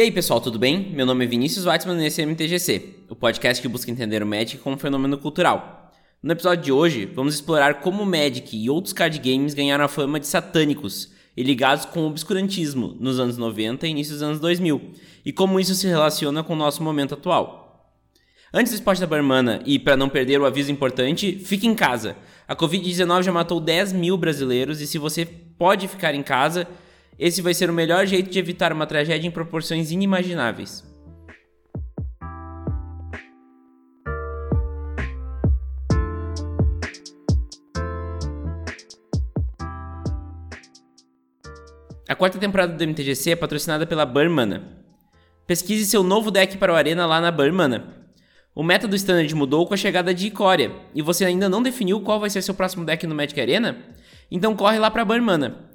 E aí pessoal, tudo bem? Meu nome é Vinícius Weitzman e esse é MTGC, o podcast que busca entender o Magic como um fenômeno cultural. No episódio de hoje, vamos explorar como o Magic e outros card games ganharam a fama de satânicos e ligados com o obscurantismo nos anos 90 e início dos anos 2000, e como isso se relaciona com o nosso momento atual. Antes do esporte da Barmana, e para não perder o aviso importante, fique em casa. A Covid-19 já matou 10 mil brasileiros e se você pode ficar em casa, esse vai ser o melhor jeito de evitar uma tragédia em proporções inimagináveis. A quarta temporada do MTGC é patrocinada pela Burmana. Pesquise seu novo deck para o Arena lá na Burmana. O meta do Standard mudou com a chegada de Ikoria, e você ainda não definiu qual vai ser seu próximo deck no Magic Arena? Então corre lá para Burmana.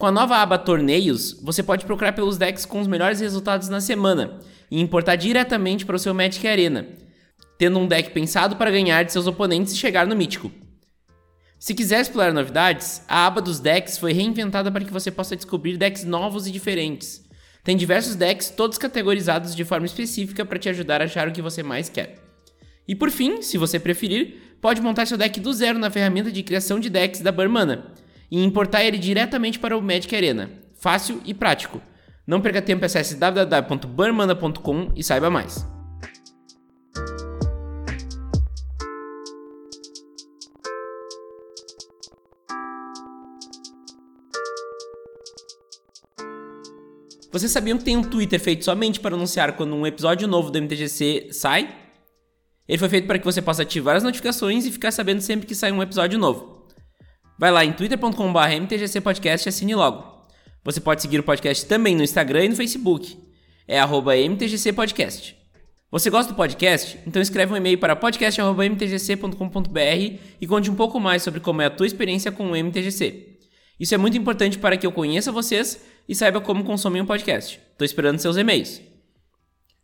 Com a nova aba Torneios, você pode procurar pelos decks com os melhores resultados na semana e importar diretamente para o seu Magic Arena, tendo um deck pensado para ganhar de seus oponentes e chegar no mítico. Se quiser explorar novidades, a aba dos decks foi reinventada para que você possa descobrir decks novos e diferentes. Tem diversos decks, todos categorizados de forma específica para te ajudar a achar o que você mais quer. E por fim, se você preferir, pode montar seu deck do zero na ferramenta de criação de decks da Burmana e importar ele diretamente para o Magic Arena. Fácil e prático. Não perca tempo, acesse www.burmana.com e saiba mais. Vocês sabiam que tem um Twitter feito somente para anunciar quando um episódio novo do MTGC sai? Ele foi feito para que você possa ativar as notificações e ficar sabendo sempre que sai um episódio novo. Vai lá em twitter.com.br mtgcpodcast e assine logo. Você pode seguir o podcast também no Instagram e no Facebook. É arroba mtgcpodcast. Você gosta do podcast? Então escreve um e-mail para podcast.mtgc.com.br e conte um pouco mais sobre como é a tua experiência com o MTGC. Isso é muito importante para que eu conheça vocês e saiba como consumir um podcast. Estou esperando seus e-mails.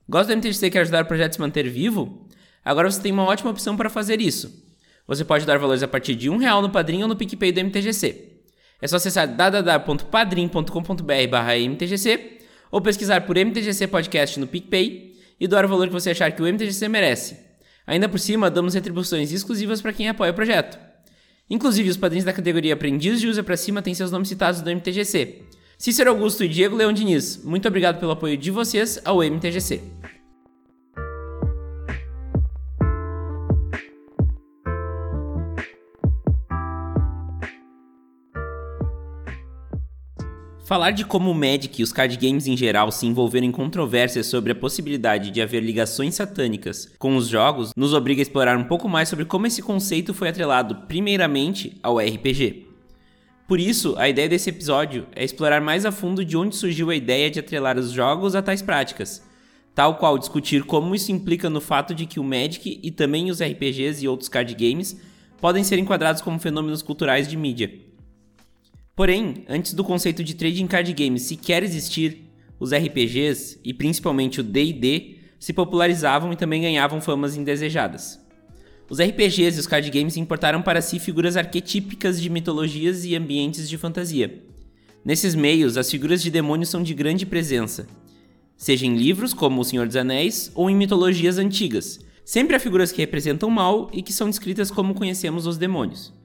Gosta do MTGC e quer ajudar o projeto a se manter vivo? Agora você tem uma ótima opção para fazer isso. Você pode dar valores a partir de um real no Padrim ou no PicPay do MTGC. É só acessar www.padrim.com.br MTGC ou pesquisar por MTGC Podcast no PicPay e doar o valor que você achar que o MTGC merece. Ainda por cima, damos retribuições exclusivas para quem apoia o projeto. Inclusive, os padrinhos da categoria Aprendiz de Usa para Cima têm seus nomes citados no MTGC. Cícero Augusto e Diego Leão Diniz, muito obrigado pelo apoio de vocês ao MTGC. Falar de como o Magic e os card games em geral se envolveram em controvérsias sobre a possibilidade de haver ligações satânicas com os jogos nos obriga a explorar um pouco mais sobre como esse conceito foi atrelado primeiramente ao RPG. Por isso, a ideia desse episódio é explorar mais a fundo de onde surgiu a ideia de atrelar os jogos a tais práticas, tal qual discutir como isso implica no fato de que o Magic e também os RPGs e outros card games podem ser enquadrados como fenômenos culturais de mídia. Porém, antes do conceito de trading card games sequer existir, os RPGs, e principalmente o D&D, se popularizavam e também ganhavam famas indesejadas. Os RPGs e os card games importaram para si figuras arquetípicas de mitologias e ambientes de fantasia. Nesses meios, as figuras de demônios são de grande presença, seja em livros como O Senhor dos Anéis ou em mitologias antigas. Sempre há figuras que representam mal e que são descritas como conhecemos os demônios.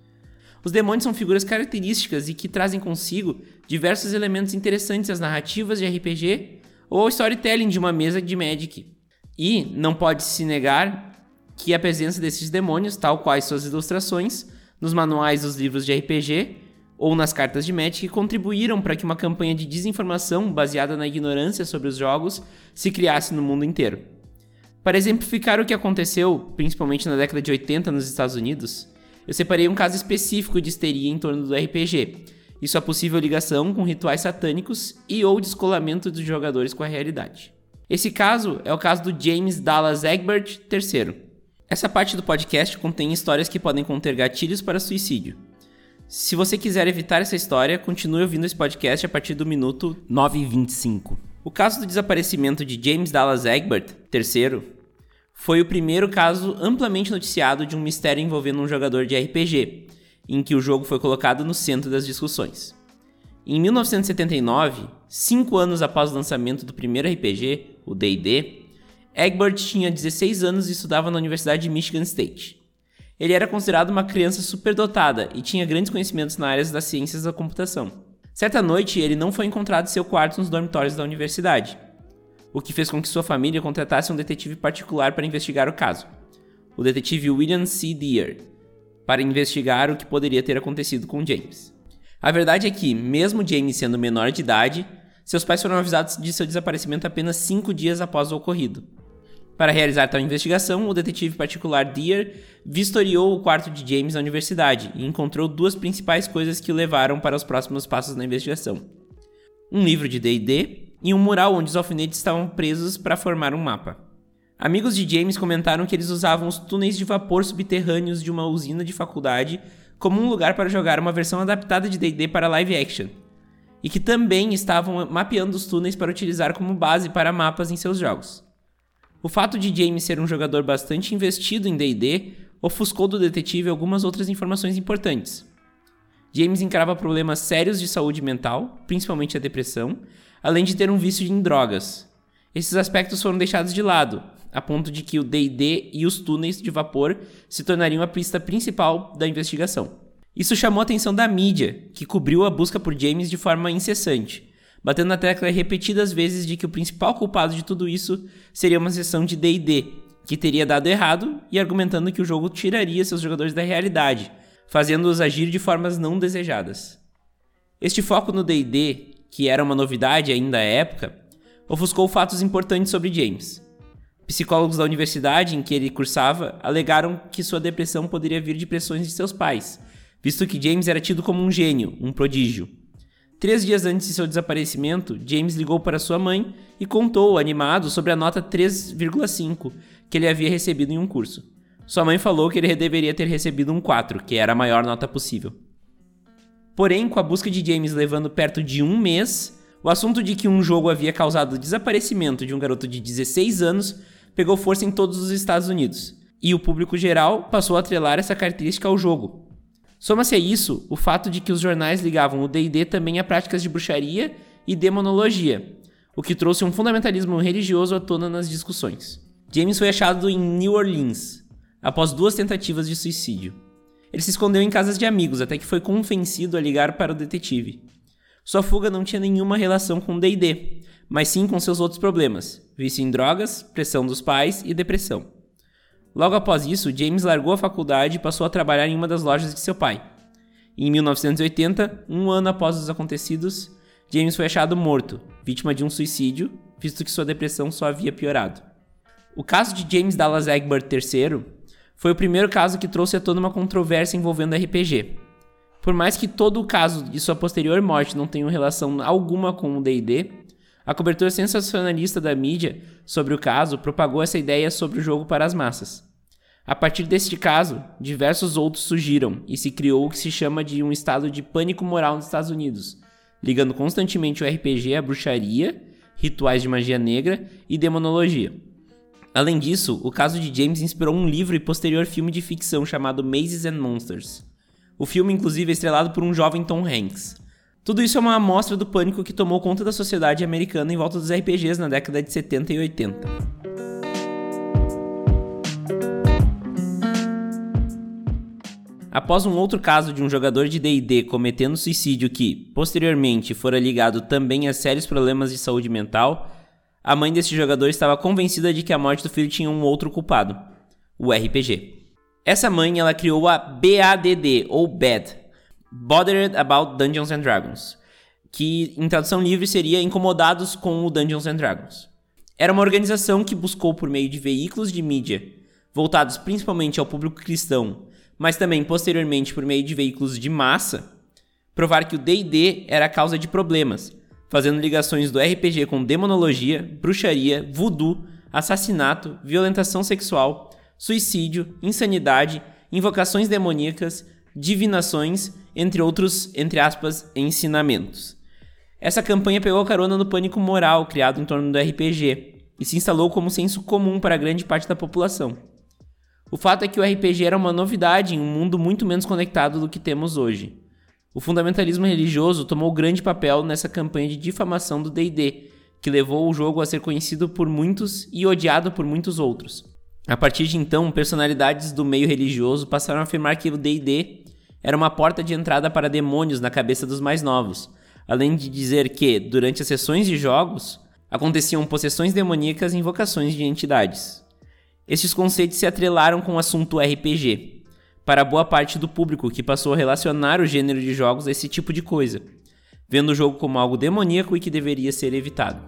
Os demônios são figuras características e que trazem consigo diversos elementos interessantes às narrativas de RPG ou ao storytelling de uma mesa de Magic. E não pode se negar que a presença desses demônios, tal quais suas ilustrações, nos manuais dos livros de RPG ou nas cartas de Magic, contribuíram para que uma campanha de desinformação baseada na ignorância sobre os jogos se criasse no mundo inteiro. Para exemplificar o que aconteceu, principalmente na década de 80 nos Estados Unidos, eu separei um caso específico de histeria em torno do RPG e sua possível ligação com rituais satânicos e ou descolamento dos jogadores com a realidade. Esse caso é o caso do James Dallas Egbert III. Essa parte do podcast contém histórias que podem conter gatilhos para suicídio. Se você quiser evitar essa história, continue ouvindo esse podcast a partir do minuto 9:25. O caso do desaparecimento de James Dallas Egbert III foi o primeiro caso amplamente noticiado de um mistério envolvendo um jogador de RPG, em que o jogo foi colocado no centro das discussões. Em 1979, cinco anos após o lançamento do primeiro RPG, o D&D, Egbert tinha 16 anos e estudava na Universidade de Michigan State. Ele era considerado uma criança superdotada e tinha grandes conhecimentos na área das ciências da computação. Certa noite, ele não foi encontrado em seu quarto nos dormitórios da universidade, o que fez com que sua família contratasse um detetive particular para investigar o caso, o detetive William C. Deere, para investigar o que poderia ter acontecido com James. A verdade é que, mesmo James sendo menor de idade, seus pais foram avisados de seu desaparecimento apenas cinco dias após o ocorrido. Para realizar tal investigação, o detetive particular Deer vistoriou o quarto de James na universidade e encontrou duas principais coisas que o levaram para os próximos passos na investigação: um livro de D&D e um mural onde os alfinetes estavam presos para formar um mapa. Amigos de James comentaram que eles usavam os túneis de vapor subterrâneos de uma usina de faculdade como um lugar para jogar uma versão adaptada de D&D para live action, e que também estavam mapeando os túneis para utilizar como base para mapas em seus jogos. O fato de James ser um jogador bastante investido em D&D ofuscou do detetive algumas outras informações importantes. James encarava problemas sérios de saúde mental, principalmente a depressão, além de ter um vício em drogas. Esses aspectos foram deixados de lado, a ponto de que o D&D e os túneis de vapor se tornariam a pista principal da investigação. Isso chamou a atenção da mídia, que cobriu a busca por James de forma incessante, batendo na tecla repetidas vezes de que o principal culpado de tudo isso seria uma sessão de D&D, que teria dado errado e argumentando que o jogo tiraria seus jogadores da realidade, fazendo-os agir de formas não desejadas. Este foco no D&D, que era uma novidade ainda à época, ofuscou fatos importantes sobre James. Psicólogos da universidade em que ele cursava alegaram que sua depressão poderia vir de pressões de seus pais, visto que James era tido como um gênio, um prodígio. Três dias antes de seu desaparecimento, James ligou para sua mãe e contou, animado, sobre a nota 3,5 que ele havia recebido em um curso. Sua mãe falou que ele deveria ter recebido um 4, que era a maior nota possível. Porém, com a busca de James levando perto de um mês, o assunto de que um jogo havia causado o desaparecimento de um garoto de 16 anos pegou força em todos os Estados Unidos, e o público geral passou a atrelar essa característica ao jogo. Soma-se a isso o fato de que os jornais ligavam o D&D também a práticas de bruxaria e demonologia, o que trouxe um fundamentalismo religioso à tona nas discussões. James foi achado em New Orleans, após duas tentativas de suicídio. Ele se escondeu em casas de amigos até que foi convencido a ligar para o detetive. Sua fuga não tinha nenhuma relação com D&D, mas sim com seus outros problemas: vício em drogas, pressão dos pais e depressão. Logo após isso, James largou a faculdade e passou a trabalhar em uma das lojas de seu pai. Em 1980, um ano após os acontecidos, James foi achado morto, vítima de um suicídio, visto que sua depressão só havia piorado. O caso de James Dallas Egbert III foi o primeiro caso que trouxe a toda uma controvérsia envolvendo RPG. Por mais que todo o caso de sua posterior morte não tenha relação alguma com o D&D, a cobertura sensacionalista da mídia sobre o caso propagou essa ideia sobre o jogo para as massas. A partir deste caso, diversos outros surgiram e se criou o que se chama de um estado de pânico moral nos Estados Unidos, ligando constantemente o RPG à bruxaria, rituais de magia negra e demonologia. Além disso, o caso de James inspirou um livro e posterior filme de ficção chamado Mazes and Monsters. O filme, inclusive, é estrelado por um jovem Tom Hanks. Tudo isso é uma amostra do pânico que tomou conta da sociedade americana em volta dos RPGs na década de 70 e 80. Após um outro caso de um jogador de D&D cometendo suicídio que, posteriormente, fora ligado também a sérios problemas de saúde mental, a mãe desse jogador estava convencida de que a morte do filho tinha um outro culpado, o RPG. Essa mãe ela criou a BADD, ou BAD, Bothered About Dungeons and Dragons, que em tradução livre seria Incomodados com o Dungeons and Dragons. Era uma organização que buscou, por meio de veículos de mídia, voltados principalmente ao público cristão, mas também posteriormente por meio de veículos de massa, provar que o DD era a causa de problemas, fazendo ligações do RPG com demonologia, bruxaria, voodoo, assassinato, violentação sexual, suicídio, insanidade, invocações demoníacas, divinações entre outros, entre aspas, ensinamentos. Essa campanha pegou carona no pânico moral criado em torno do RPG e se instalou como senso comum para grande parte da população. O fato é que o RPG era uma novidade em um mundo muito menos conectado do que temos hoje. O fundamentalismo religioso tomou grande papel nessa campanha de difamação do D&D, que levou o jogo a ser conhecido por muitos e odiado por muitos outros. A partir de então, personalidades do meio religioso passaram a afirmar que o D&D era uma porta de entrada para demônios na cabeça dos mais novos, além de dizer que, durante as sessões de jogos, aconteciam possessões demoníacas e invocações de entidades. Estes conceitos se atrelaram com o assunto RPG, para boa parte do público que passou a relacionar o gênero de jogos a esse tipo de coisa, vendo o jogo como algo demoníaco e que deveria ser evitado.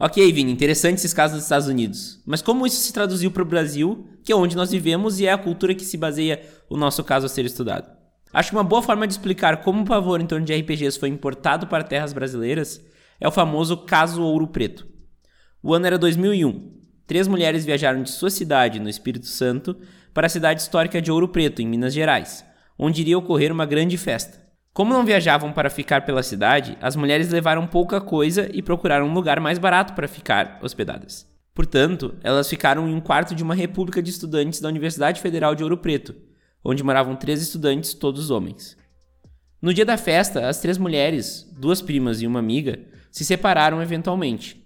Ok, Vini, interessante esses casos dos Estados Unidos. Mas como isso se traduziu para o Brasil, que é onde nós vivemos e é a cultura que se baseia o nosso caso a ser estudado? Acho que uma boa forma de explicar como o pavor em torno de RPGs foi importado para terras brasileiras é o famoso caso Ouro Preto. O ano era 2001. Três mulheres viajaram de sua cidade, no Espírito Santo, para a cidade histórica de Ouro Preto, em Minas Gerais, onde iria ocorrer uma grande festa. Como não viajavam para ficar pela cidade, as mulheres levaram pouca coisa e procuraram um lugar mais barato para ficar hospedadas. Portanto, elas ficaram em um quarto de uma república de estudantes da Universidade Federal de Ouro Preto, onde moravam três estudantes, todos homens. No dia da festa, as três mulheres, duas primas e uma amiga, se separaram eventualmente.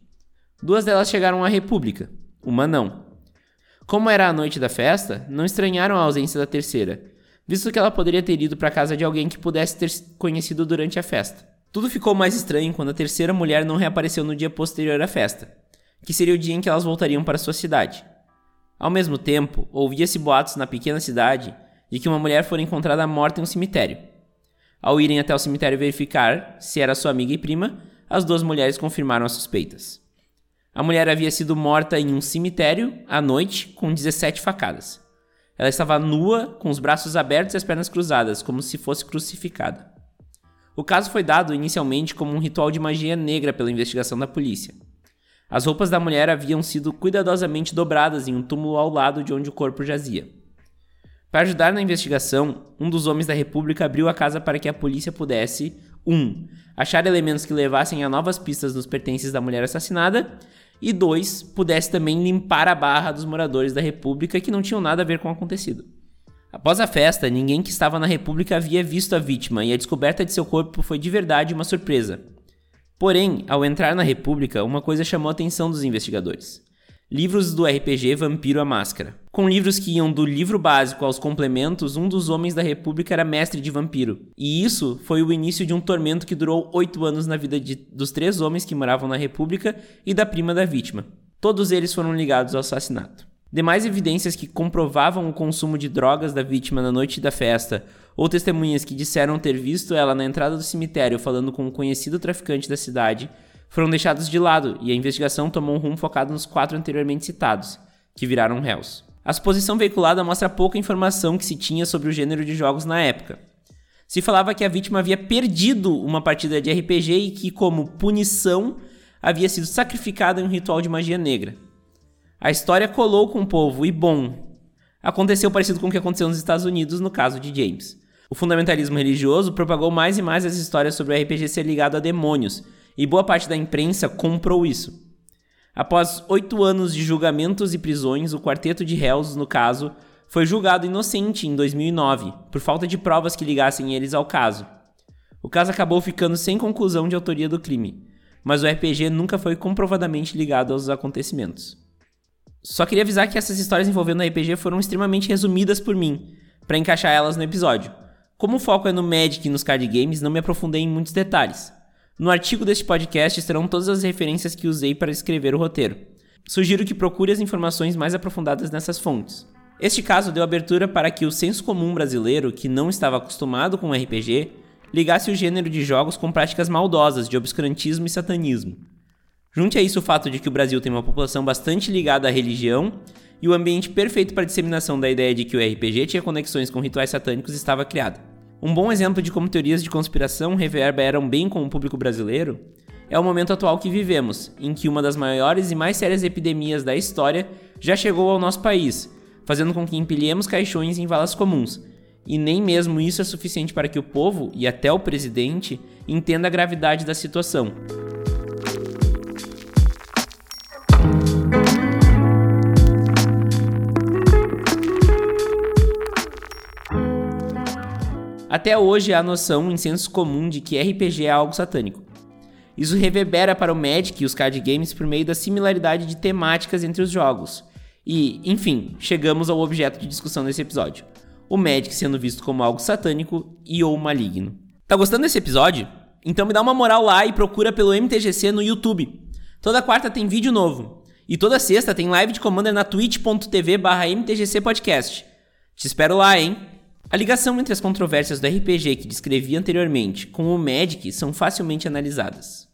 Duas delas chegaram à República, uma não. Como era a noite da festa, não estranharam a ausência da terceira, visto que ela poderia ter ido para casa de alguém que pudesse ter conhecido durante a festa. Tudo ficou mais estranho quando a terceira mulher não reapareceu no dia posterior à festa, que seria o dia em que elas voltariam para sua cidade. Ao mesmo tempo, ouvia-se boatos na pequena cidade de que uma mulher fora encontrada morta em um cemitério. Ao irem até o cemitério verificar se era sua amiga e prima, as duas mulheres confirmaram as suspeitas. A mulher havia sido morta em um cemitério à noite com 17 facadas. Ela estava nua, com os braços abertos e as pernas cruzadas, como se fosse crucificada. O caso foi dado inicialmente como um ritual de magia negra pela investigação da polícia. As roupas da mulher haviam sido cuidadosamente dobradas em um túmulo ao lado de onde o corpo jazia. Para ajudar na investigação, um dos homens da República abriu a casa para que a polícia pudesse 1. Um, achar elementos que levassem a novas pistas nos pertences da mulher assassinada e 2. pudesse também limpar a barra dos moradores da República que não tinham nada a ver com o acontecido. Após a festa, ninguém que estava na República havia visto a vítima e a descoberta de seu corpo foi de verdade uma surpresa. Porém, ao entrar na República, uma coisa chamou a atenção dos investigadores livros do RPG Vampiro a Máscara. Com livros que iam do livro básico aos complementos, um dos homens da República era mestre de vampiro. E isso foi o início de um tormento que durou oito anos na vida de, dos três homens que moravam na República e da prima da vítima. Todos eles foram ligados ao assassinato. Demais evidências que comprovavam o consumo de drogas da vítima na noite da festa, ou testemunhas que disseram ter visto ela na entrada do cemitério falando com um conhecido traficante da cidade, foram deixados de lado e a investigação tomou um rumo focado nos quatro anteriormente citados, que viraram réus. A suposição veiculada mostra pouca informação que se tinha sobre o gênero de jogos na época. Se falava que a vítima havia perdido uma partida de RPG e que, como punição, havia sido sacrificada em um ritual de magia negra. A história colou com o povo e, bom, aconteceu parecido com o que aconteceu nos Estados Unidos no caso de James. O fundamentalismo religioso propagou mais e mais as histórias sobre o RPG ser ligado a demônios, e boa parte da imprensa comprou isso. Após oito anos de julgamentos e prisões, o quarteto de réus, no caso, foi julgado inocente em 2009, por falta de provas que ligassem eles ao caso. O caso acabou ficando sem conclusão de autoria do crime, mas o RPG nunca foi comprovadamente ligado aos acontecimentos. Só queria avisar que essas histórias envolvendo o RPG foram extremamente resumidas por mim, para encaixar elas no episódio. Como o foco é no Magic e nos card games, não me aprofundei em muitos detalhes. No artigo deste podcast estarão todas as referências que usei para escrever o roteiro. Sugiro que procure as informações mais aprofundadas nessas fontes. Este caso deu abertura para que o senso comum brasileiro, que não estava acostumado com RPG, ligasse o gênero de jogos com práticas maldosas de obscurantismo e satanismo. Junte a isso o fato de que o Brasil tem uma população bastante ligada à religião e o ambiente perfeito para a disseminação da ideia de que o RPG tinha conexões com rituais satânicos estava criado. Um bom exemplo de como teorias de conspiração reverberam bem com o público brasileiro é o momento atual que vivemos, em que uma das maiores e mais sérias epidemias da história já chegou ao nosso país, fazendo com que empilhemos caixões em valas comuns. E nem mesmo isso é suficiente para que o povo, e até o presidente, entenda a gravidade da situação. Até hoje há a noção em senso comum de que RPG é algo satânico. Isso reverbera para o Magic e os card games por meio da similaridade de temáticas entre os jogos. E, enfim, chegamos ao objeto de discussão desse episódio: o Magic sendo visto como algo satânico e ou maligno. Tá gostando desse episódio? Então me dá uma moral lá e procura pelo MTGC no YouTube. Toda quarta tem vídeo novo. E toda sexta tem live de Commander na twitch.tv barra mtgcpodcast. Te espero lá, hein? A ligação entre as controvérsias do RPG que descrevi anteriormente com o Magic são facilmente analisadas.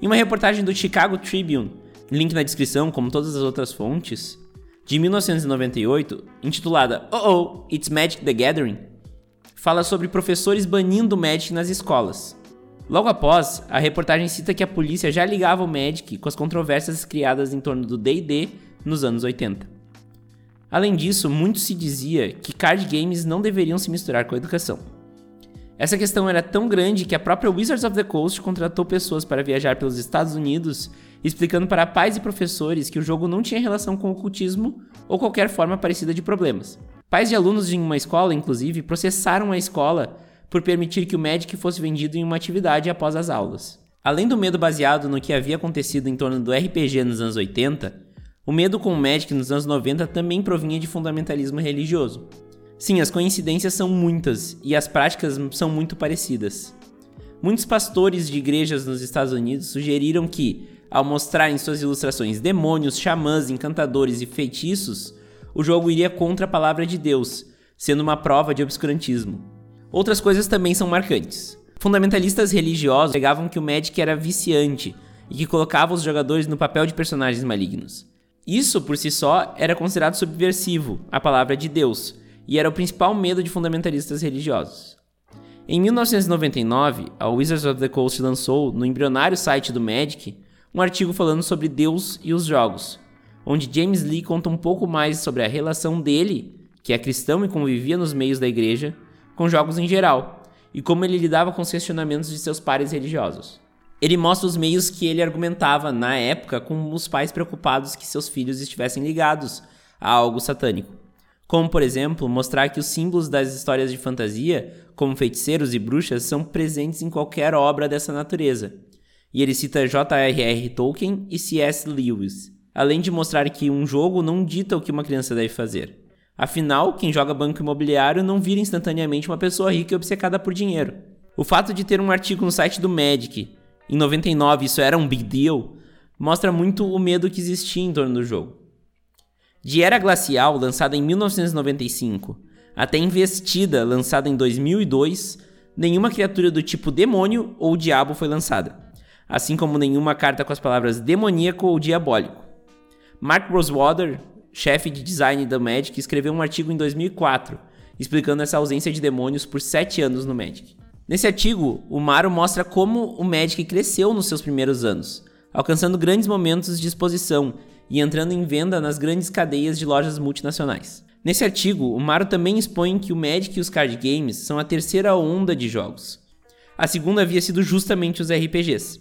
Em uma reportagem do Chicago Tribune, link na descrição como todas as outras fontes, de 1998, intitulada Oh Oh, It's Magic the Gathering, fala sobre professores banindo o Magic nas escolas. Logo após, a reportagem cita que a polícia já ligava o Magic com as controvérsias criadas em torno do D&D nos anos 80. Além disso, muito se dizia que card games não deveriam se misturar com a educação. Essa questão era tão grande que a própria Wizards of the Coast contratou pessoas para viajar pelos Estados Unidos, explicando para pais e professores que o jogo não tinha relação com ocultismo ou qualquer forma parecida de problemas. Pais de alunos de uma escola, inclusive, processaram a escola por permitir que o Magic fosse vendido em uma atividade após as aulas. Além do medo baseado no que havia acontecido em torno do RPG nos anos 80, o medo com o Magic nos anos 90 também provinha de fundamentalismo religioso. Sim, as coincidências são muitas e as práticas são muito parecidas. Muitos pastores de igrejas nos Estados Unidos sugeriram que, ao mostrar em suas ilustrações demônios, xamãs, encantadores e feitiços, o jogo iria contra a palavra de Deus, sendo uma prova de obscurantismo. Outras coisas também são marcantes. Fundamentalistas religiosos pregavam que o Magic era viciante e que colocava os jogadores no papel de personagens malignos. Isso, por si só, era considerado subversivo, a palavra de Deus, e era o principal medo de fundamentalistas religiosos. Em 1999, a Wizards of the Coast lançou, no embrionário site do Magic, um artigo falando sobre Deus e os jogos, onde James Lee conta um pouco mais sobre a relação dele, que é cristão e convivia nos meios da igreja, com jogos em geral, e como ele lidava com os questionamentos de seus pares religiosos. Ele mostra os meios que ele argumentava na época com os pais preocupados que seus filhos estivessem ligados a algo satânico. Como, por exemplo, mostrar que os símbolos das histórias de fantasia, como feiticeiros e bruxas, são presentes em qualquer obra dessa natureza. E ele cita J.R.R. Tolkien e C.S. Lewis, além de mostrar que um jogo não dita o que uma criança deve fazer. Afinal, quem joga banco imobiliário não vira instantaneamente uma pessoa rica e obcecada por dinheiro. O fato de ter um artigo no site do Magic, em 99 isso era um big deal, mostra muito o medo que existia em torno do jogo. De Era Glacial, lançada em 1995, até Investida, lançada em 2002, nenhuma criatura do tipo demônio ou diabo foi lançada, assim como nenhuma carta com as palavras demoníaco ou diabólico. Mark Rosewater, chefe de design da Magic, escreveu um artigo em 2004 explicando essa ausência de demônios por 7 anos no Magic. Nesse artigo, o Maro mostra como o Magic cresceu nos seus primeiros anos, alcançando grandes momentos de exposição e entrando em venda nas grandes cadeias de lojas multinacionais. Nesse artigo, o Maro também expõe que o Magic e os card games são a terceira onda de jogos. A segunda havia sido justamente os RPGs.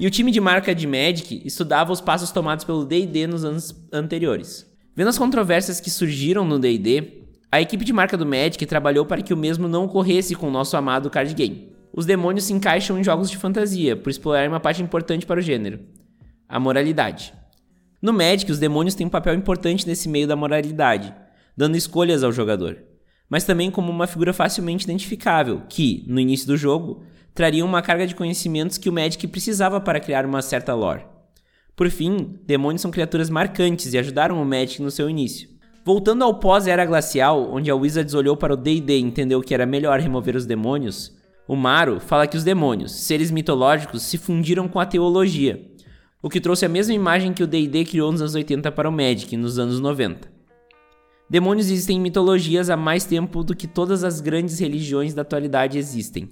E o time de marca de Magic estudava os passos tomados pelo D&D nos anos anteriores. Vendo as controvérsias que surgiram no D&D, a equipe de marca do Magic trabalhou para que o mesmo não ocorresse com o nosso amado card game. Os demônios se encaixam em jogos de fantasia, por explorar uma parte importante para o gênero: a moralidade. No Magic, os demônios têm um papel importante nesse meio da moralidade, dando escolhas ao jogador, mas também como uma figura facilmente identificável, que, no início do jogo, traria uma carga de conhecimentos que o Magic precisava para criar uma certa lore. Por fim, demônios são criaturas marcantes e ajudaram o Magic no seu início. Voltando ao pós-Era Glacial, onde a Wizards olhou para o D&D e entendeu que era melhor remover os demônios, o Maro fala que os demônios, seres mitológicos, se fundiram com a teologia, o que trouxe a mesma imagem que o D&D criou nos anos 80 para o Magic, nos anos 90. Demônios existem em mitologias há mais tempo do que todas as grandes religiões da atualidade existem,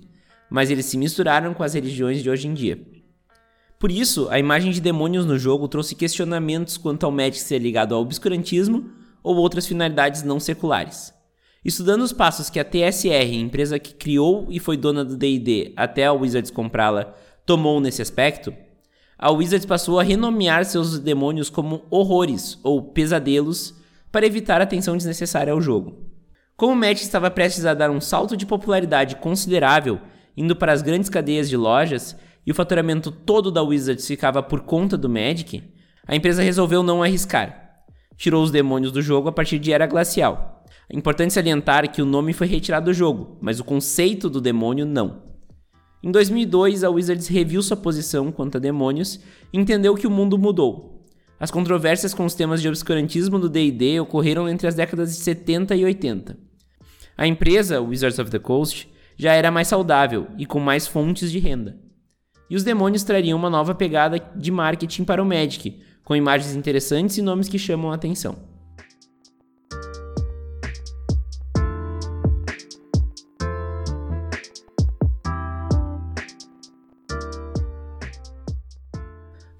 mas eles se misturaram com as religiões de hoje em dia. Por isso, a imagem de demônios no jogo trouxe questionamentos quanto ao Magic ser ligado ao obscurantismo ou outras finalidades não seculares. Estudando os passos que a TSR, empresa que criou e foi dona do D&D até a Wizards comprá-la, tomou nesse aspecto, a Wizards passou a renomear seus demônios como horrores ou pesadelos para evitar a atenção desnecessária ao jogo. Como o Magic estava prestes a dar um salto de popularidade considerável, indo para as grandes cadeias de lojas, e o faturamento todo da Wizards ficava por conta do Magic, a empresa resolveu não arriscar. Tirou os demônios do jogo a partir de Era Glacial. É importante salientar que o nome foi retirado do jogo, mas o conceito do demônio não. Em 2002, a Wizards reviu sua posição quanto a demônios e entendeu que o mundo mudou. As controvérsias com os temas de obscurantismo do D&D ocorreram entre as décadas de 70 e 80. A empresa, Wizards of the Coast, já era mais saudável e com mais fontes de renda. E os demônios trariam uma nova pegada de marketing para o Magic, com imagens interessantes e nomes que chamam a atenção.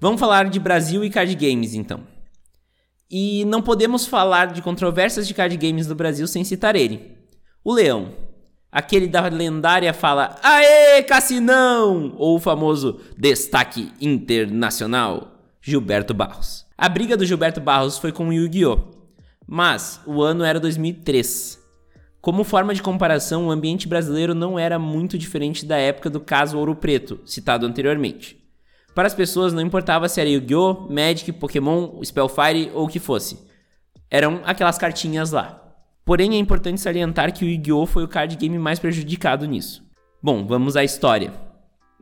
Vamos falar de Brasil e card games, então. E não podemos falar de controvérsias de card games no Brasil sem citar ele. O Leão. Aquele da lendária fala Aê, Cassinão! Ou o famoso Destaque Internacional, Gilberto Barros. A briga do Gilberto Barros foi com o Yu-Gi-Oh! Mas o ano era 2003. Como forma de comparação, o ambiente brasileiro não era muito diferente da época do caso Ouro Preto, citado anteriormente. Para as pessoas não importava se era Yu-Gi-Oh!, Magic, Pokémon, Spellfire ou o que fosse. Eram aquelas cartinhas lá. Porém, é importante salientar que o Yu-Gi-Oh! foi o card game mais prejudicado nisso. Bom, vamos à história.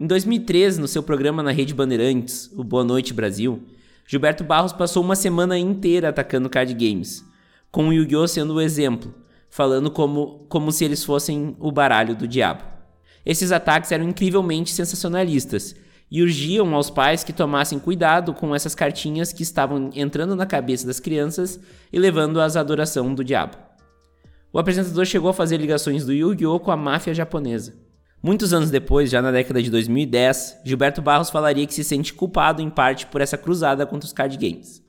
Em 2013, no seu programa na Rede Bandeirantes, o Boa Noite Brasil, Gilberto Barros passou uma semana inteira atacando card games, com o Yu-Gi-Oh! sendo o exemplo, falando como, como se eles fossem o baralho do diabo. Esses ataques eram incrivelmente sensacionalistas e urgiam aos pais que tomassem cuidado com essas cartinhas que estavam entrando na cabeça das crianças e levando-as à adoração do diabo. O apresentador chegou a fazer ligações do Yu-Gi-Oh! com a máfia japonesa. Muitos anos depois, já na década de 2010, Gilberto Barros falaria que se sente culpado em parte por essa cruzada contra os card games.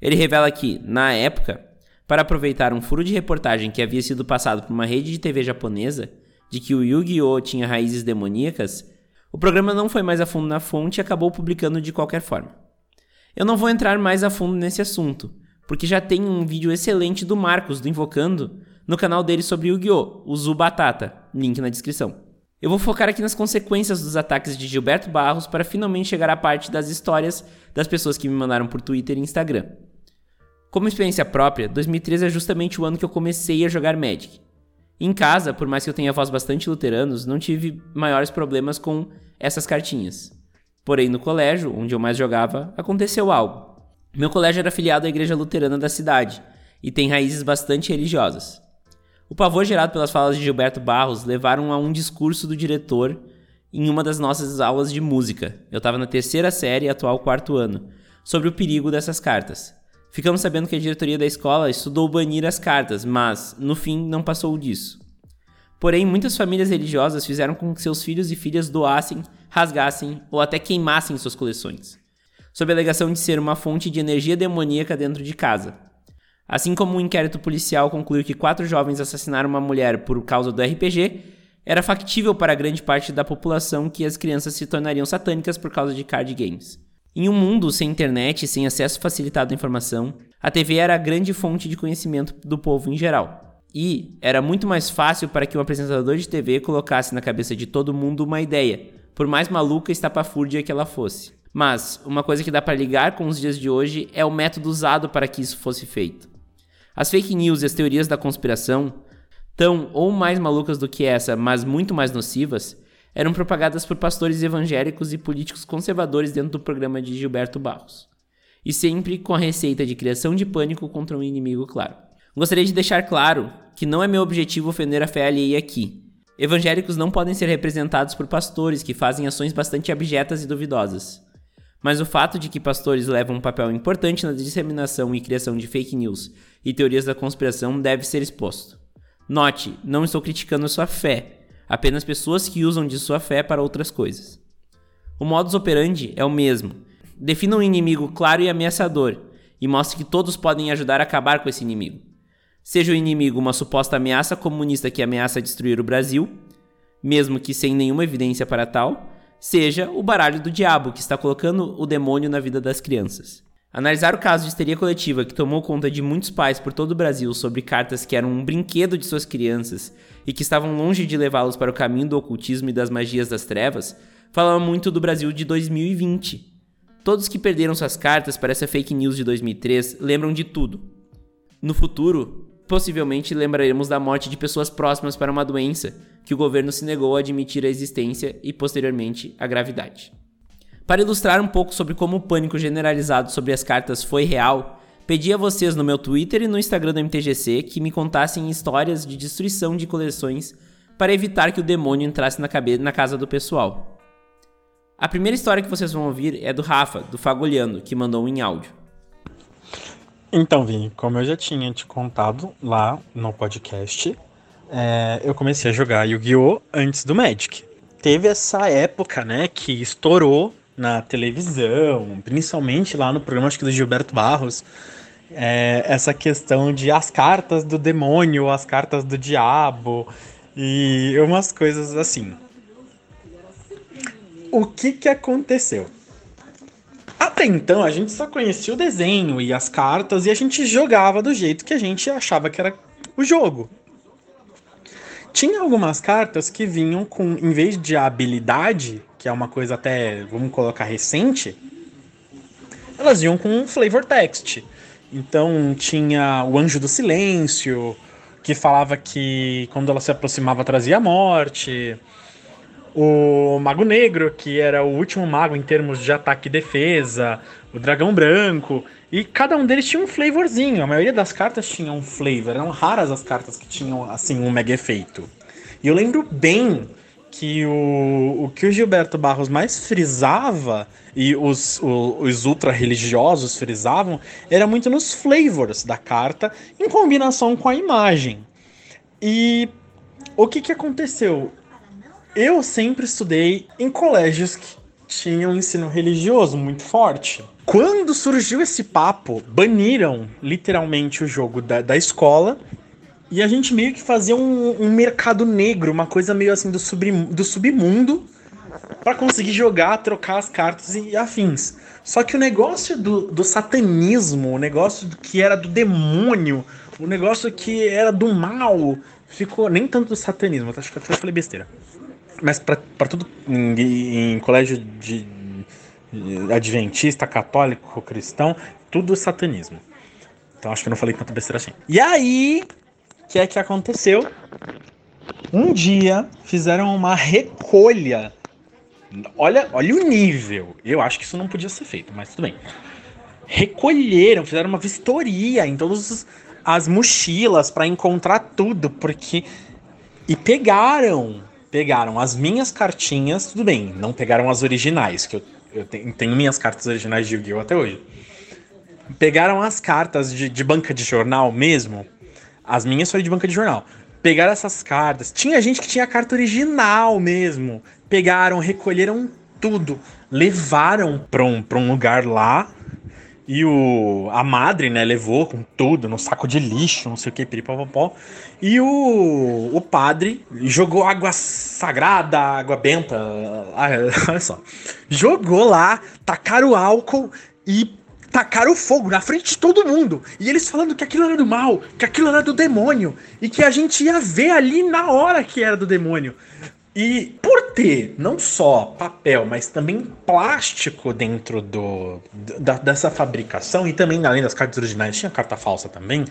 Ele revela que, na época, para aproveitar um furo de reportagem que havia sido passado por uma rede de TV japonesa de que o Yu-Gi-Oh! tinha raízes demoníacas, o programa não foi mais a fundo na fonte e acabou publicando de qualquer forma. Eu não vou entrar mais a fundo nesse assunto, porque já tem um vídeo excelente do Marcos, do Invocando, no canal dele sobre Yu-Gi-Oh!, o Zu Batata, link na descrição. Eu vou focar aqui nas consequências dos ataques de Gilberto Barros para finalmente chegar à parte das histórias das pessoas que me mandaram por Twitter e Instagram. Como experiência própria, 2013 é justamente o ano que eu comecei a jogar Magic. Em casa, por mais que eu tenha voz bastante luteranos, não tive maiores problemas com essas cartinhas. Porém, no colégio, onde eu mais jogava, aconteceu algo. Meu colégio era afiliado à igreja luterana da cidade e tem raízes bastante religiosas. O pavor gerado pelas falas de Gilberto Barros levaram a um discurso do diretor em uma das nossas aulas de música. Eu estava na terceira série, atual quarto ano, sobre o perigo dessas cartas. Ficamos sabendo que a diretoria da escola estudou banir as cartas, mas, no fim, não passou disso. Porém, muitas famílias religiosas fizeram com que seus filhos e filhas doassem, rasgassem ou até queimassem suas coleções, sob a alegação de ser uma fonte de energia demoníaca dentro de casa. Assim como um inquérito policial concluiu que quatro jovens assassinaram uma mulher por causa do RPG, era factível para grande parte da população que as crianças se tornariam satânicas por causa de card games. Em um mundo sem internet e sem acesso facilitado à informação, a TV era a grande fonte de conhecimento do povo em geral. E era muito mais fácil para que um apresentador de TV colocasse na cabeça de todo mundo uma ideia, por mais maluca e estapafúrdia que ela fosse. Mas uma coisa que dá para ligar com os dias de hoje é o método usado para que isso fosse feito. As fake news e as teorias da conspiração, tão ou mais malucas do que essa, mas muito mais nocivas, eram propagadas por pastores evangélicos e políticos conservadores dentro do programa de Gilberto Barros. E sempre com a receita de criação de pânico contra um inimigo claro. Gostaria de deixar claro que não é meu objetivo ofender a fé alheia aqui. Evangélicos não podem ser representados por pastores que fazem ações bastante abjetas e duvidosas. Mas o fato de que pastores levam um papel importante na disseminação e criação de fake news e teorias da conspiração deve ser exposto. Note, não estou criticando a sua fé, apenas pessoas que usam de sua fé para outras coisas. O modus operandi é o mesmo. Defina um inimigo claro e ameaçador e mostre que todos podem ajudar a acabar com esse inimigo. Seja o inimigo uma suposta ameaça comunista que ameaça destruir o Brasil, mesmo que sem nenhuma evidência para tal, seja o baralho do diabo que está colocando o demônio na vida das crianças. Analisar o caso de histeria coletiva que tomou conta de muitos pais por todo o Brasil sobre cartas que eram um brinquedo de suas crianças e que estavam longe de levá-los para o caminho do ocultismo e das magias das trevas, falava muito do Brasil de 2020. Todos que perderam suas cartas para essa fake news de 2003 lembram de tudo. No futuro, possivelmente lembraremos da morte de pessoas próximas para uma doença que o governo se negou a admitir a existência e posteriormente a gravidade. Para ilustrar um pouco sobre como o pânico generalizado sobre as cartas foi real, pedi a vocês no meu Twitter e no Instagram do MTGC que me contassem histórias de destruição de coleções para evitar que o demônio entrasse na, cabeça, na casa do pessoal. A primeira história que vocês vão ouvir é do Rafa, do Fagolhando, que mandou um em áudio. Então, Vini, como eu já tinha te contado lá no podcast, é, eu comecei a jogar Yu-Gi-Oh! antes do Magic. Teve essa época, né, que estourou na televisão, principalmente lá no programa acho que do Gilberto Barros, é, essa questão de as cartas do demônio, as cartas do diabo e umas coisas assim. O que que aconteceu? Até então a gente só conhecia o desenho e as cartas e a gente jogava do jeito que a gente achava que era o jogo. Tinha algumas cartas que vinham com, em vez de habilidade, que é uma coisa até, vamos colocar, recente, elas iam com um flavor text. Então tinha o Anjo do Silêncio, que falava que quando ela se aproximava trazia morte. O Mago Negro, que era o último mago em termos de ataque e defesa. O Dragão Branco. E cada um deles tinha um flavorzinho. A maioria das cartas tinha um flavor. Eram raras as cartas que tinham, assim, um mega efeito. E eu lembro bem que o, o que o Gilberto Barros mais frisava e os, o, os ultra-religiosos frisavam era muito nos flavors da carta em combinação com a imagem. E o que, que aconteceu? Eu sempre estudei em colégios que tinham ensino religioso muito forte. Quando surgiu esse papo, baniram literalmente o jogo da, da escola e a gente meio que fazia um, um mercado negro, uma coisa meio assim do, sub, do submundo, para conseguir jogar, trocar as cartas e afins. Só que o negócio do, do satanismo, o negócio que era do demônio, o negócio que era do mal, ficou nem tanto do satanismo, acho que eu falei besteira. Mas para tudo em, em colégio de, adventista, católico, cristão, tudo satanismo. Então acho que eu não falei tanta besteira assim. E aí, que é que aconteceu? Um dia fizeram uma recolha. Olha, olha o nível. Eu acho que isso não podia ser feito, mas tudo bem. Recolheram, fizeram uma vistoria em todas as mochilas para encontrar tudo, porque e pegaram, pegaram as minhas cartinhas, tudo bem, não pegaram as originais, que eu, eu tenho, minhas cartas originais de Yu-Gi-Oh até hoje. Pegaram as cartas de, de banca de jornal mesmo, as minhas foram de banca de jornal. Pegaram essas cartas. Tinha gente que tinha a carta original mesmo. Pegaram, recolheram tudo. Levaram pra um, um lugar lá. E o, a madre, né, levou com tudo, no saco de lixo, não sei o que, piripopopó. E o, o padre jogou água sagrada, água benta, ah, olha só. Jogou lá, tacaram álcool e tacaram fogo na frente de todo mundo. E eles falando que aquilo era do mal, que aquilo era do demônio. E que a gente ia ver ali na hora que era do demônio. E por ter não só papel, mas também plástico dentro do, da, dessa fabricação, e também além das cartas originais, tinha carta falsa também.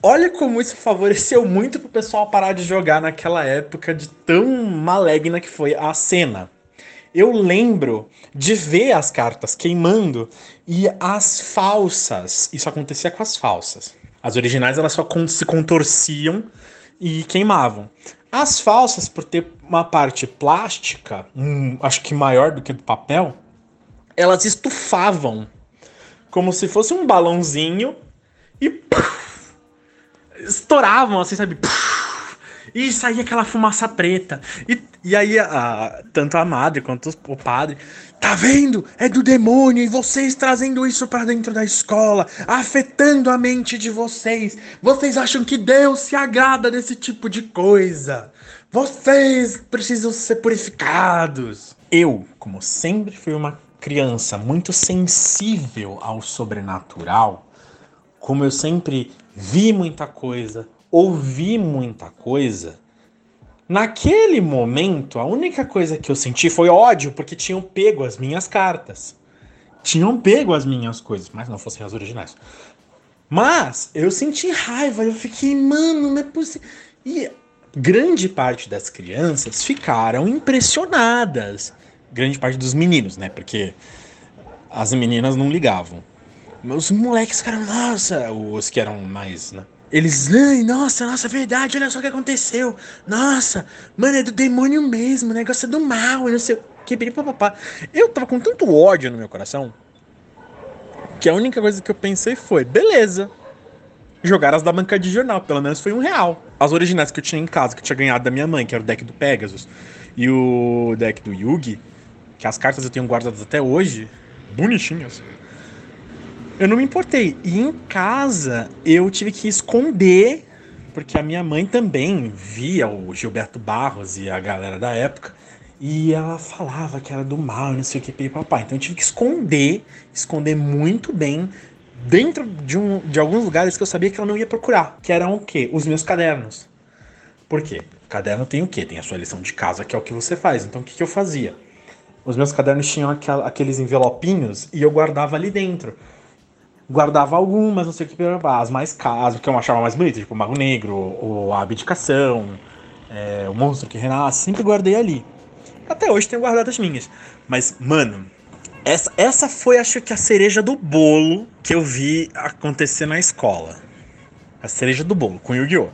Olha como isso favoreceu muito pro pessoal parar de jogar naquela época de tão maligna que foi a cena eu lembro de ver as cartas queimando e as falsas. Isso acontecia com as falsas. As originais elas só se contorciam e queimavam. As falsas, por ter uma parte plástica, acho que maior do que do papel, elas estufavam como se fosse um balãozinho e puff, estouravam assim, sabe? Puff, e saía aquela fumaça preta. E, e aí, a, tanto a madre quanto o padre, tá vendo? É do demônio e vocês trazendo isso para dentro da escola, afetando a mente de vocês. Vocês acham que Deus se agrada desse tipo de coisa? Vocês precisam ser purificados. Eu, como sempre fui uma criança muito sensível ao sobrenatural, como eu sempre vi muita coisa, ouvi muita coisa, naquele momento a única coisa que eu senti foi ódio, porque tinham pego as minhas cartas. Tinham pego as minhas coisas, mas não fossem as originais. Mas eu senti raiva, eu fiquei, mano, não é possível. E grande parte das crianças ficaram impressionadas. Grande parte dos meninos, né? Porque as meninas não ligavam. Os moleques ficaram, nossa, os que eram mais, né? Eles, ai, nossa, nossa, verdade, olha só o que aconteceu. Nossa, mano, é do demônio mesmo, o negócio é do mal, eu não sei o que, papapá. Eu tava com tanto ódio no meu coração que a única coisa que eu pensei foi, beleza, jogar as da banca de jornal, pelo menos foi um real. As originais que eu tinha em casa, que eu tinha ganhado da minha mãe, que era o deck do Pegasus, e o deck do Yugi, que as cartas eu tenho guardadas até hoje, bonitinhas. Eu não me importei. E em casa eu tive que esconder, porque a minha mãe também via o Gilberto Barros e a galera da época. E ela falava que era do mal, não sei o que, papai. Então eu tive que esconder, esconder muito bem, dentro de, um, de alguns lugares que eu sabia que ela não ia procurar. Que eram o quê? Os meus cadernos. Por quê? Caderno tem o quê? Tem a sua lição de casa, que é o que você faz. Então o que, que eu fazia? Os meus cadernos tinham aquel, aqueles envelopinhos e eu guardava ali dentro. Guardava algumas, não sei o que, as mais caras, que eu achava mais bonitas, tipo o Mago Negro, ou a Abdicação, é, o Monstro que Renasce, sempre guardei ali. Até hoje tenho guardado as minhas. Mas, mano, essa, essa foi, acho que, a cereja do bolo que eu vi acontecer na escola. A cereja do bolo, com Yu-Gi-Oh!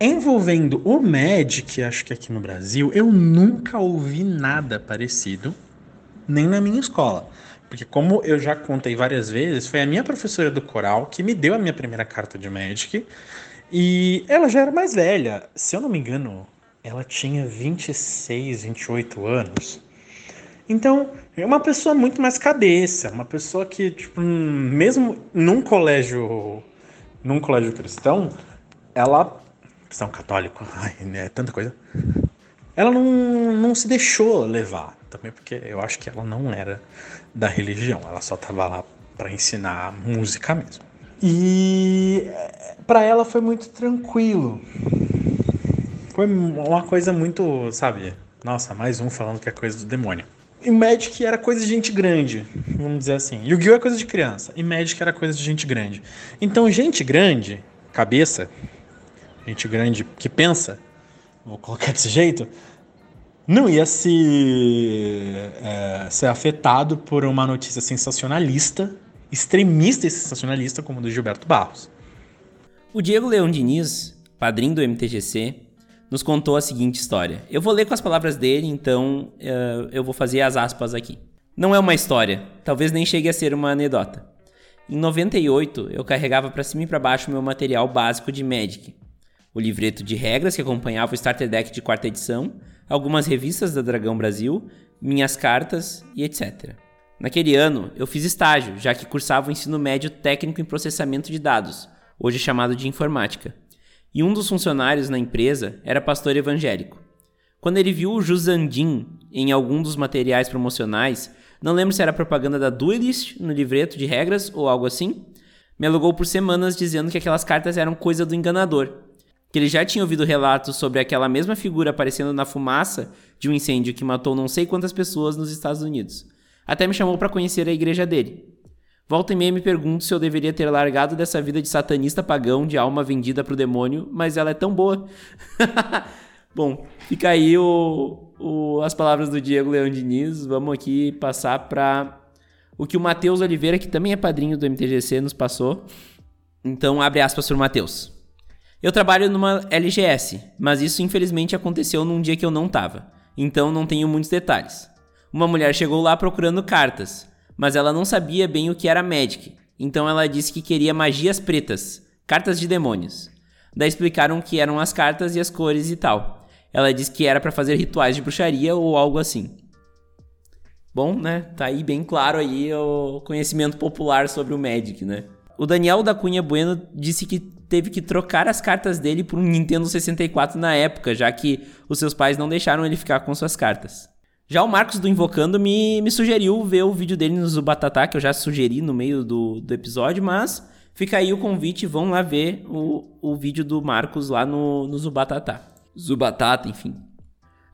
Envolvendo o Magic, acho que aqui no Brasil, eu nunca ouvi nada parecido, nem na minha escola. Porque, como eu já contei várias vezes, foi a minha professora do coral que me deu a minha primeira carta de Magic. E ela já era mais velha. Se eu não me engano, ela tinha 26, 28 anos. Então, é uma pessoa muito mais cabeça, uma pessoa que, tipo, mesmo num colégio, num colégio cristão, ela, cristão católico, ai, é tanta coisa, ela não, não se deixou levar, também porque eu acho que ela não era da religião, ela só estava lá para ensinar música mesmo. E eh, para ela foi muito tranquilo, foi uma coisa muito, sabe? Nossa, mais um falando que é coisa do demônio. E Magic era coisa de gente grande, vamos dizer assim. Yu-Gi-Oh! é coisa de criança. E Magic era coisa de gente grande. Então, gente grande, cabeça, gente grande que pensa, vou colocar desse jeito, não ia se é, ser afetado por uma notícia sensacionalista, extremista e sensacionalista como a do Gilberto Barros. O Diego Leão Diniz, padrinho do MTGC, nos contou a seguinte história. Eu vou ler com as palavras dele, então uh, eu vou fazer as aspas aqui. Não é uma história, talvez nem chegue a ser uma anedota. Em 98, eu carregava para cima e para baixo meu material básico de Magic. O livreto de regras que acompanhava o Starter Deck de quarta edição, algumas revistas da Dragão Brasil, minhas cartas e etc. Naquele ano, eu fiz estágio, já que cursava o ensino médio técnico em processamento de dados, hoje chamado de informática e um dos funcionários na empresa era pastor evangélico. Quando ele viu o Jusandin em algum dos materiais promocionais, não lembro se era propaganda da Duelist no livreto de regras ou algo assim, me alugou por semanas dizendo que aquelas cartas eram coisa do enganador, que ele já tinha ouvido relatos sobre aquela mesma figura aparecendo na fumaça de um incêndio que matou não sei quantas pessoas nos Estados Unidos. Até me chamou para conhecer a igreja dele. Volta e meia me pergunto se eu deveria ter largado dessa vida de satanista pagão, de alma vendida pro demônio, mas ela é tão boa. Bom, fica aí o, o, as palavras do Diego Leão Diniz. Vamos aqui passar para o que o Matheus Oliveira, que também é padrinho do MTGC, nos passou. Então, abre aspas para o Matheus. Eu trabalho numa LGS, mas isso infelizmente aconteceu num dia que eu não tava. Então não tenho muitos detalhes. Uma mulher chegou lá procurando cartas mas ela não sabia bem o que era Magic, então ela disse que queria magias pretas, cartas de demônios. Daí explicaram o que eram as cartas e as cores e tal. Ela disse que era para fazer rituais de bruxaria ou algo assim. Bom, né? Tá aí bem claro aí o conhecimento popular sobre o Magic, né? O Daniel da Cunha Bueno disse que teve que trocar as cartas dele por um Nintendo 64 na época, já que os seus pais não deixaram ele ficar com suas cartas. Já o Marcos do Invocando me, me sugeriu ver o vídeo dele no Zubatatá, que eu já sugeri no meio do, do episódio, mas fica aí o convite, vão lá ver o, o vídeo do Marcos lá no, no Zubatatá. Zubatata, enfim.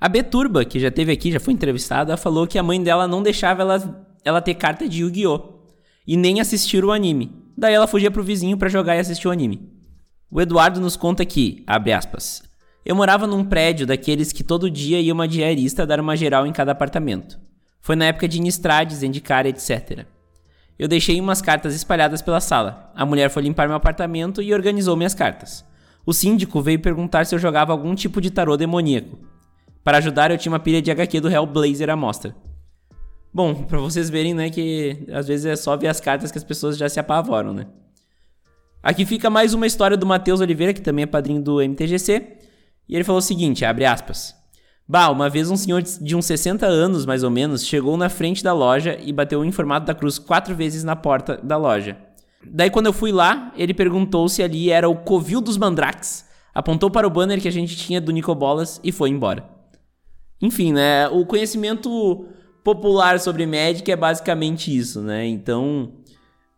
A Beturba, que já teve aqui, já foi entrevistada, falou que a mãe dela não deixava ela, ela ter carta de Yu-Gi-Oh! e nem assistir o anime. Daí ela fugia pro vizinho para jogar e assistir o anime. O Eduardo nos conta que, abre aspas, eu morava num prédio daqueles que todo dia ia uma diarista dar uma geral em cada apartamento. Foi na época de Nistrades, Indicar, etc. Eu deixei umas cartas espalhadas pela sala. A mulher foi limpar meu apartamento e organizou minhas cartas. O síndico veio perguntar se eu jogava algum tipo de tarô demoníaco. Para ajudar, eu tinha uma pilha de HQ do Hellblazer à mostra. Bom, para vocês verem, né, que às vezes é só ver as cartas que as pessoas já se apavoram, né? Aqui fica mais uma história do Matheus Oliveira, que também é padrinho do MTGC. E ele falou o seguinte, abre aspas. Bah, uma vez um senhor de uns 60 anos, mais ou menos, chegou na frente da loja e bateu o informado da cruz quatro vezes na porta da loja. Daí quando eu fui lá, ele perguntou se ali era o Covil dos Mandrakes, apontou para o banner que a gente tinha do Nicobolas e foi embora. Enfim, né, o conhecimento popular sobre Magic é basicamente isso, né? Então,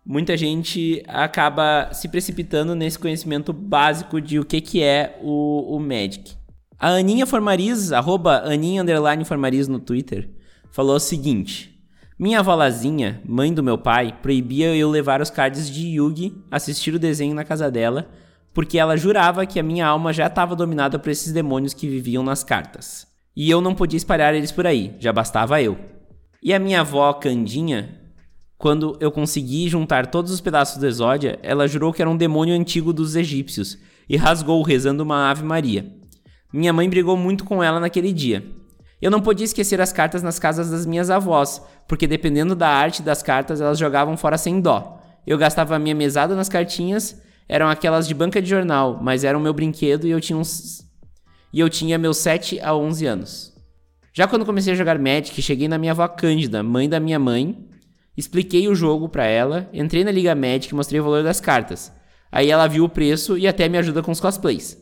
muita gente acaba se precipitando nesse conhecimento básico de o que, que é o, o Magic. A Aninha Formariz, arroba Aninha Formariz no Twitter, falou o seguinte. Minha avó Lazinha, mãe do meu pai, proibia eu levar os cards de Yugi, assistir o desenho na casa dela, porque ela jurava que a minha alma já estava dominada por esses demônios que viviam nas cartas. E eu não podia espalhar eles por aí, já bastava eu. E a minha avó Candinha, quando eu consegui juntar todos os pedaços do Exódia, ela jurou que era um demônio antigo dos egípcios e rasgou rezando uma Ave Maria. Minha mãe brigou muito com ela naquele dia. Eu não podia esquecer as cartas nas casas das minhas avós, porque dependendo da arte das cartas, elas jogavam fora sem dó. Eu gastava a minha mesada nas cartinhas, eram aquelas de banca de jornal, mas eram meu brinquedo e eu tinha uns e eu tinha meus 7 a 11 anos. Já quando comecei a jogar Magic, cheguei na minha avó Cândida, mãe da minha mãe, Expliquei o jogo para ela, entrei na Liga Magic e mostrei o valor das cartas. Aí ela viu o preço e até me ajuda com os cosplays.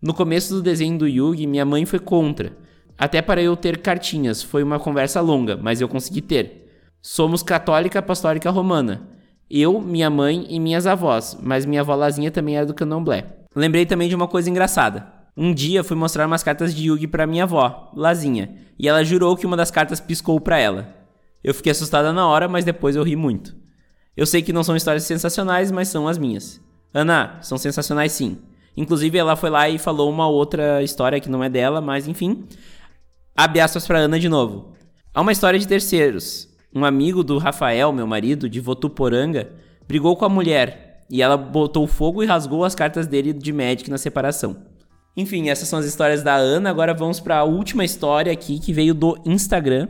No começo do desenho do Yugi, minha mãe foi contra. Até para eu ter cartinhas, foi uma conversa longa, mas eu consegui ter. Somos católica apostólica romana. Eu, minha mãe e minhas avós, mas minha avó Lazinha também era do candomblé. Lembrei também de uma coisa engraçada. Um dia fui mostrar umas cartas de Yugi para minha avó, Lazinha, e ela jurou que uma das cartas piscou para ela. Eu fiquei assustada na hora, mas depois eu ri muito. Eu sei que não são histórias sensacionais, mas são as minhas. Ana, são sensacionais sim. Inclusive, ela foi lá e falou uma outra história que não é dela, mas enfim. Abre aspas pra Ana de novo. Há uma história de terceiros. Um amigo do Rafael, meu marido, de Votuporanga, brigou com a mulher e ela botou fogo e rasgou as cartas dele de Magic na separação. Enfim, essas são as histórias da Ana. Agora vamos para a última história aqui que veio do Instagram.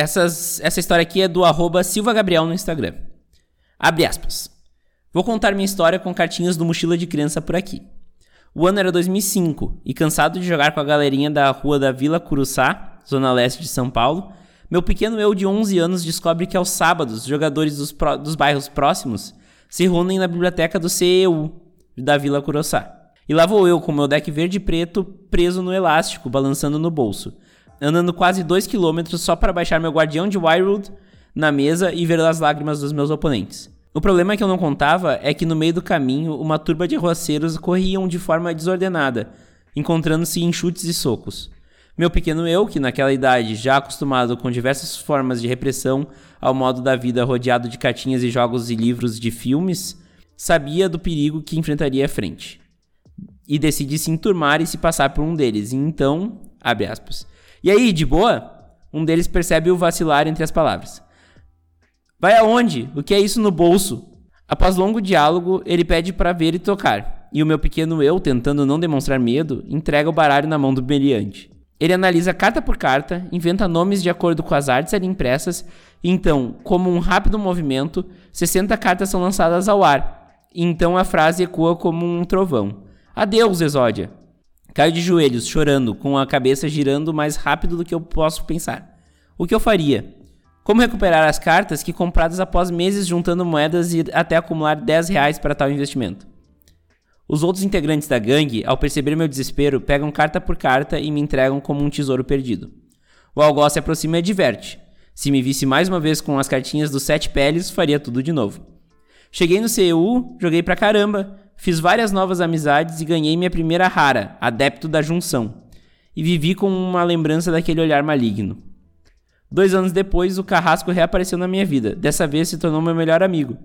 Essas, essa história aqui é do arroba no Instagram. Abre aspas. Vou contar minha história com cartinhas do Mochila de Criança por aqui. O ano era 2005 e cansado de jogar com a galerinha da rua da Vila Curuçá, zona leste de São Paulo, meu pequeno eu de 11 anos descobre que aos sábados jogadores dos, pro, dos bairros próximos se reúnem na biblioteca do CEU da Vila Curuçá. E lá vou eu com meu deck verde e preto preso no elástico, balançando no bolso, andando quase 2 km só para baixar meu guardião de Wirewood na mesa e ver as lágrimas dos meus oponentes. O problema que eu não contava é que no meio do caminho uma turba de arruaceiros corriam de forma desordenada, encontrando-se em chutes e socos. Meu pequeno eu, que naquela idade, já acostumado com diversas formas de repressão ao modo da vida rodeado de cartinhas e jogos e livros de filmes, sabia do perigo que enfrentaria à frente. E decidi se enturmar e se passar por um deles. E então, abre aspas, e aí, de boa? Um deles percebe o vacilar entre as palavras. Vai aonde? O que é isso no bolso? Após longo diálogo, ele pede para ver e tocar, e o meu pequeno eu, tentando não demonstrar medo, entrega o baralho na mão do brilhante. Ele analisa carta por carta, inventa nomes de acordo com as artes ali impressas, e então, como um rápido movimento, 60 cartas são lançadas ao ar, e então a frase ecoa como um trovão. Adeus, Exódia. Caio de joelhos, chorando, com a cabeça girando mais rápido do que eu posso pensar. O que eu faria? Como recuperar as cartas que compradas após meses juntando moedas e até acumular 10 reais para tal investimento? Os outros integrantes da gangue, ao perceber meu desespero, pegam carta por carta e me entregam como um tesouro perdido. O algoz se aproxima e diverte. Se me visse mais uma vez com as cartinhas dos sete peles, faria tudo de novo. Cheguei no CEU, joguei pra caramba, fiz várias novas amizades e ganhei minha primeira rara, adepto da junção. E vivi com uma lembrança daquele olhar maligno. Dois anos depois, o Carrasco reapareceu na minha vida. Dessa vez se tornou meu melhor amigo.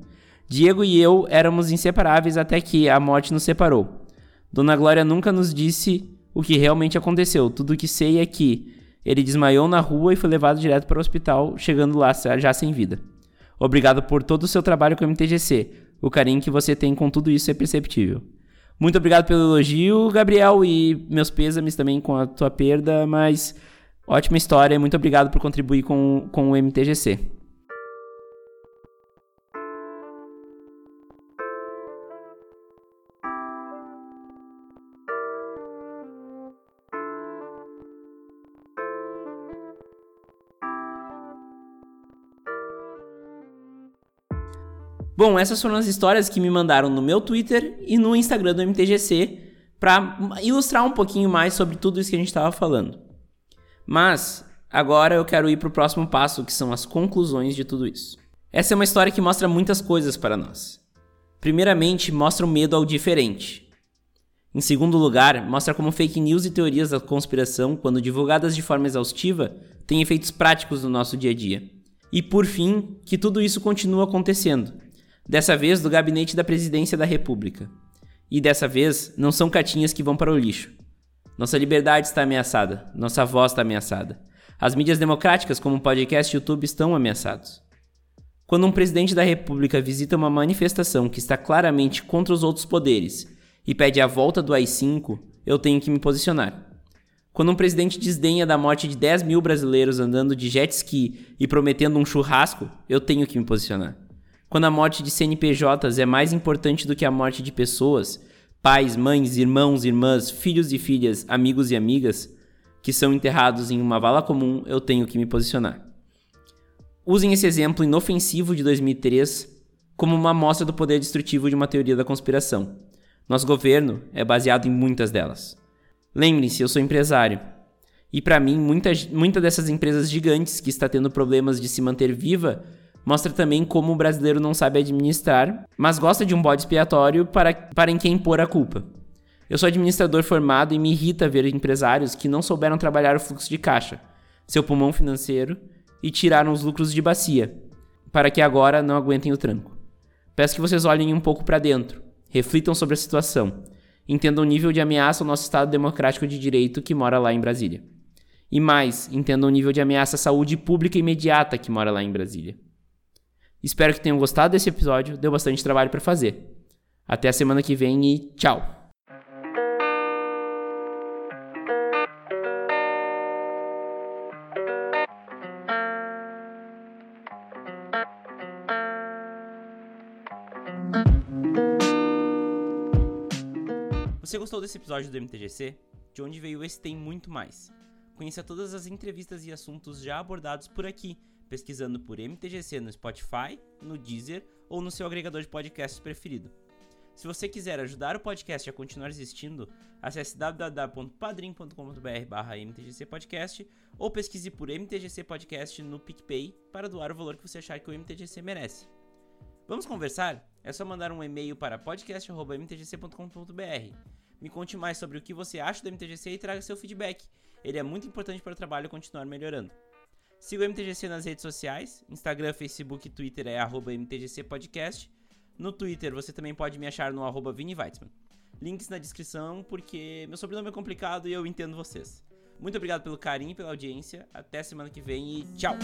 Diego e eu éramos inseparáveis até que a morte nos separou. Dona Glória nunca nos disse o que realmente aconteceu. Tudo o que sei é que ele desmaiou na rua e foi levado direto para o hospital, chegando lá já sem vida. Obrigado por todo o seu trabalho com o MTGC. O carinho que você tem com tudo isso é perceptível. Muito obrigado pelo elogio, Gabriel, e meus pêsames também com a tua perda, mas ótima história. Muito obrigado por contribuir com, com o MTGC. Bom, essas foram as histórias que me mandaram no meu Twitter e no Instagram do MTGC para ilustrar um pouquinho mais sobre tudo isso que a gente estava falando. Mas agora eu quero ir para o próximo passo, que são as conclusões de tudo isso. Essa é uma história que mostra muitas coisas para nós. Primeiramente, mostra o medo ao diferente. Em segundo lugar, mostra como fake news e teorias da conspiração, quando divulgadas de forma exaustiva, têm efeitos práticos no nosso dia a dia. E por fim, que tudo isso continua acontecendo, Dessa vez do gabinete da presidência da República. E dessa vez não são cartinhas que vão para o lixo. Nossa liberdade está ameaçada, nossa voz está ameaçada. As mídias democráticas, como o podcast e YouTube, estão ameaçados. Quando um presidente da República visita uma manifestação que está claramente contra os outros poderes e pede a volta do AI-5, eu tenho que me posicionar. Quando um presidente desdenha da morte de 10 mil brasileiros andando de jet ski e prometendo um churrasco, eu tenho que me posicionar. Quando a morte de CNPJs é mais importante do que a morte de pessoas, pais, mães, irmãos, irmãs, filhos e filhas, amigos e amigas, que são enterrados em uma vala comum, eu tenho que me posicionar. Usem esse exemplo inofensivo de 2003 como uma amostra do poder destrutivo de uma teoria da conspiração. Nosso governo é baseado em muitas delas. Lembrem-se, eu sou empresário. E para mim, muitas muita dessas empresas gigantes que está tendo problemas de se manter viva mostra também como o brasileiro não sabe administrar, mas gosta de um bode expiatório para, para em quem pôr a culpa. Eu sou administrador formado e me irrita ver empresários que não souberam trabalhar o fluxo de caixa, seu pulmão financeiro, e tiraram os lucros de bacia, para que agora não aguentem o tranco. Peço que vocês olhem um pouco para dentro, reflitam sobre a situação, entendam o nível de ameaça ao nosso Estado democrático de direito que mora lá em Brasília. E mais, entendam o nível de ameaça à saúde pública imediata que mora lá em Brasília. Espero que tenham gostado desse episódio, deu bastante trabalho para fazer. Até a semana que vem e tchau! Você gostou desse episódio do MTGC? De onde veio esse tem muito mais. Conheça todas as entrevistas e assuntos já abordados por aqui pesquisando por MTGC no Spotify, no Deezer ou no seu agregador de podcasts preferido. Se você quiser ajudar o podcast a continuar existindo, acesse www.padrim.com.br mtgcpodcast ou pesquise por MTGC Podcast no PicPay para doar o valor que você achar que o MTGC merece. Vamos conversar? É só mandar um e-mail para podcast.mtgc.com.br. Me conte mais sobre o que você acha do MTGC e traga seu feedback. Ele é muito importante para o trabalho continuar melhorando. Siga o MTGC nas redes sociais, Instagram, Facebook e Twitter é arroba MTGC Podcast. No Twitter você também pode me achar no arroba Vini Weitzman. Links na descrição, porque meu sobrenome é complicado e eu entendo vocês. Muito obrigado pelo carinho e pela audiência. Até semana que vem e tchau!